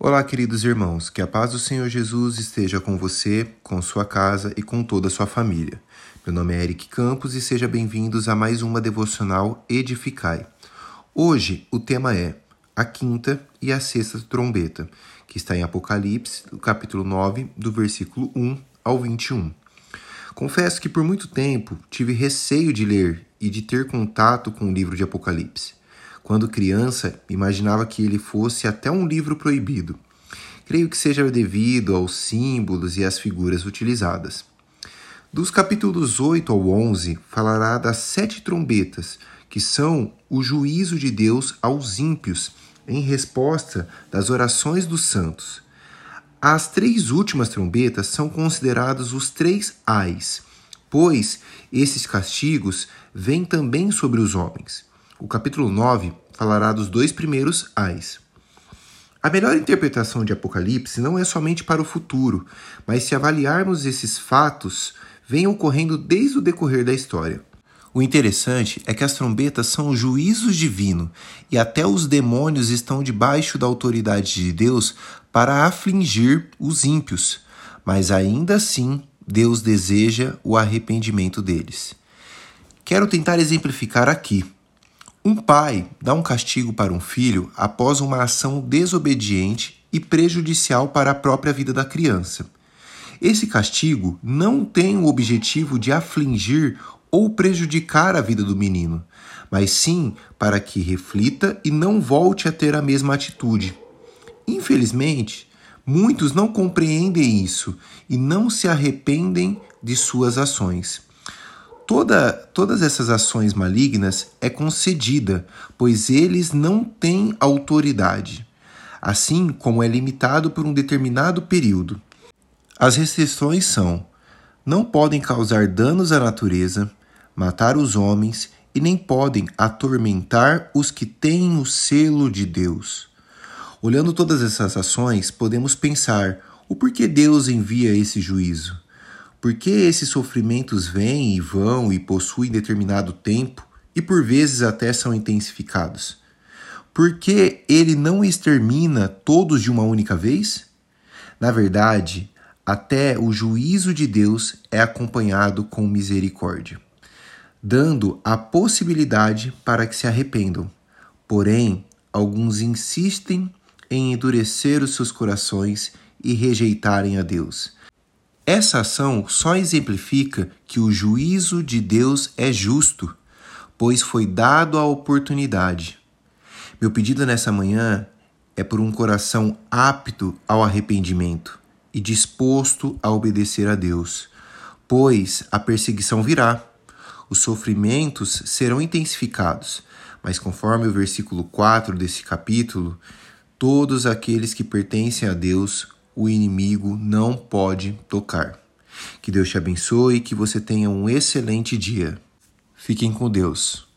Olá, queridos irmãos, que a paz do Senhor Jesus esteja com você, com sua casa e com toda a sua família. Meu nome é Eric Campos e sejam bem-vindos a mais uma devocional Edificai. Hoje o tema é a quinta e a sexta trombeta, que está em Apocalipse, capítulo 9, do versículo 1 ao 21. Confesso que por muito tempo tive receio de ler e de ter contato com o livro de Apocalipse. Quando criança, imaginava que ele fosse até um livro proibido. Creio que seja devido aos símbolos e às figuras utilizadas. Dos capítulos 8 ao 11, falará das sete trombetas, que são o juízo de Deus aos ímpios, em resposta das orações dos santos. As três últimas trombetas são considerados os três ais, pois esses castigos vêm também sobre os homens. O capítulo 9 falará dos dois primeiros ais. A melhor interpretação de Apocalipse não é somente para o futuro, mas se avaliarmos esses fatos, vem ocorrendo desde o decorrer da história. O interessante é que as trombetas são juízos divinos e até os demônios estão debaixo da autoridade de Deus para afligir os ímpios, mas ainda assim Deus deseja o arrependimento deles. Quero tentar exemplificar aqui. Um pai dá um castigo para um filho após uma ação desobediente e prejudicial para a própria vida da criança. Esse castigo não tem o objetivo de afligir ou prejudicar a vida do menino, mas sim para que reflita e não volte a ter a mesma atitude. Infelizmente, muitos não compreendem isso e não se arrependem de suas ações. Toda, todas essas ações malignas é concedida, pois eles não têm autoridade, assim como é limitado por um determinado período. As restrições são: não podem causar danos à natureza, matar os homens e nem podem atormentar os que têm o selo de Deus. Olhando todas essas ações, podemos pensar: o porquê Deus envia esse juízo? Por que esses sofrimentos vêm e vão e possuem determinado tempo e por vezes até são intensificados? Por que ele não extermina todos de uma única vez? Na verdade, até o juízo de Deus é acompanhado com misericórdia, dando a possibilidade para que se arrependam. Porém, alguns insistem em endurecer os seus corações e rejeitarem a Deus essa ação só exemplifica que o juízo de Deus é justo, pois foi dado a oportunidade. Meu pedido nessa manhã é por um coração apto ao arrependimento e disposto a obedecer a Deus, pois a perseguição virá, os sofrimentos serão intensificados, mas conforme o versículo 4 desse capítulo, todos aqueles que pertencem a Deus o inimigo não pode tocar. Que Deus te abençoe e que você tenha um excelente dia. Fiquem com Deus.